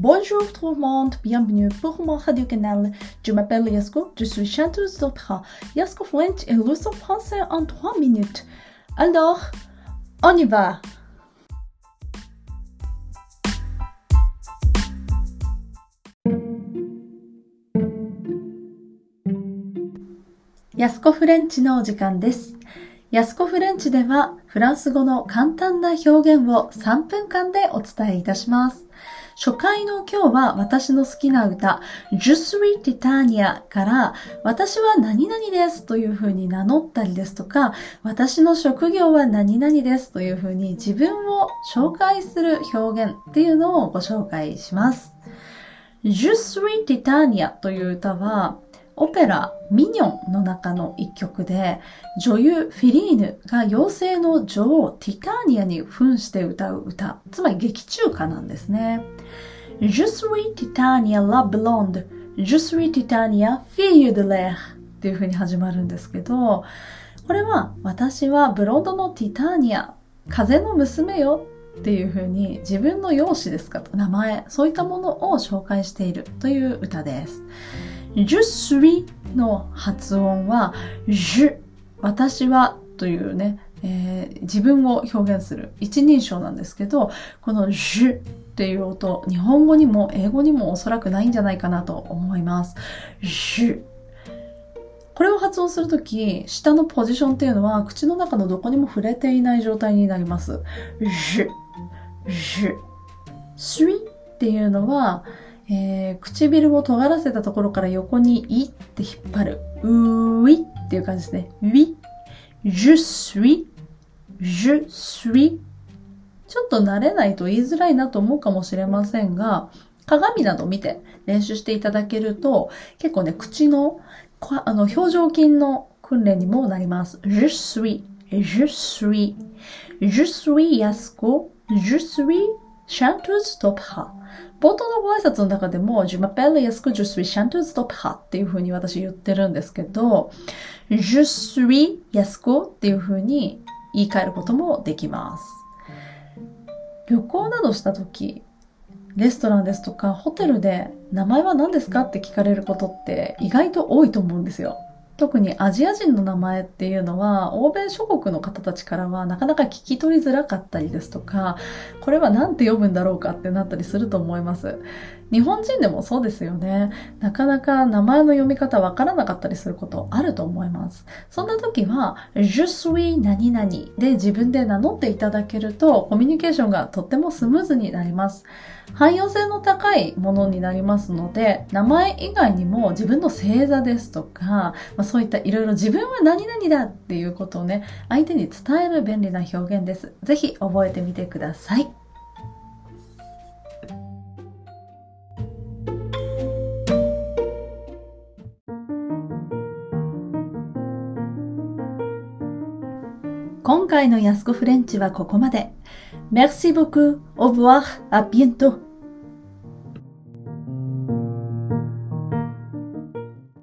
Bonjour tout le monde, bienvenue pour mon radio canal. Je m'appelle Yasko, je suis chanteuse d'opéra. Yasko French et leçon français en 3 minutes. Alors, on y va! ヤスコフレンチのお時間です。ヤスコフレンチではフランス語の簡単な表現を3分間でお伝えいたします。初回の今日は私の好きな歌、ジュスリティタニアから私は何々ですというふうに名乗ったりですとか、私の職業は何々ですというふうに自分を紹介する表現っていうのをご紹介します。ジュスリティタニアという歌はオペラミニョンの中の一曲で、女優フィリーヌが妖精の女王ティターニアに扮して歌う歌、つまり劇中歌なんですね。Je suis Titania la blonde, je suis Titania fille de l'air っていう風に始まるんですけど、これは私はブロンドのティターニア、風の娘よっていう風に自分の容姿ですかと名前、そういったものを紹介しているという歌です。Je suis の発音は je 私はというね、えー、自分を表現する一人称なんですけど、この je っていう音、日本語にも英語にもおそらくないんじゃないかなと思います。je これを発音するとき、下のポジションっていうのは口の中のどこにも触れていない状態になります。je, je, s っていうのは、えー、唇を尖らせたところから横にいって引っ張る。ういっていう感じですね。oui, je suis, je suis ちょっと慣れないと言いづらいなと思うかもしれませんが、鏡など見て練習していただけると、結構ね、口の、あの、表情筋の訓練にもなります。je suis, je suis, je suis Yasko, je suis chanteuse d'opéra. 冒頭のご挨拶の中でも、Je m'appelle Yasko, je suis chanteuse d'opéra っていう風に私言ってるんですけど、Je suis Yasko っていう風に言い換えることもできます。旅行などした時、レストランですとかホテルで名前は何ですかって聞かれることって意外と多いと思うんですよ。特にアジア人の名前っていうのは、欧米諸国の方たちからはなかなか聞き取りづらかったりですとか、これは何て読むんだろうかってなったりすると思います。日本人でもそうですよね。なかなか名前の読み方わからなかったりすることあると思います。そんな時は、je suis 何々で自分で名乗っていただけると、コミュニケーションがとってもスムーズになります。汎用性の高いものになりますので、名前以外にも自分の星座ですとか、まあ、そういったいろいろ自分は何々だっていうことをね、相手に伝える便利な表現です。ぜひ覚えてみてください。今回の安子フレンチはここまで。Merci beaucoup. Au revoir. À bientôt.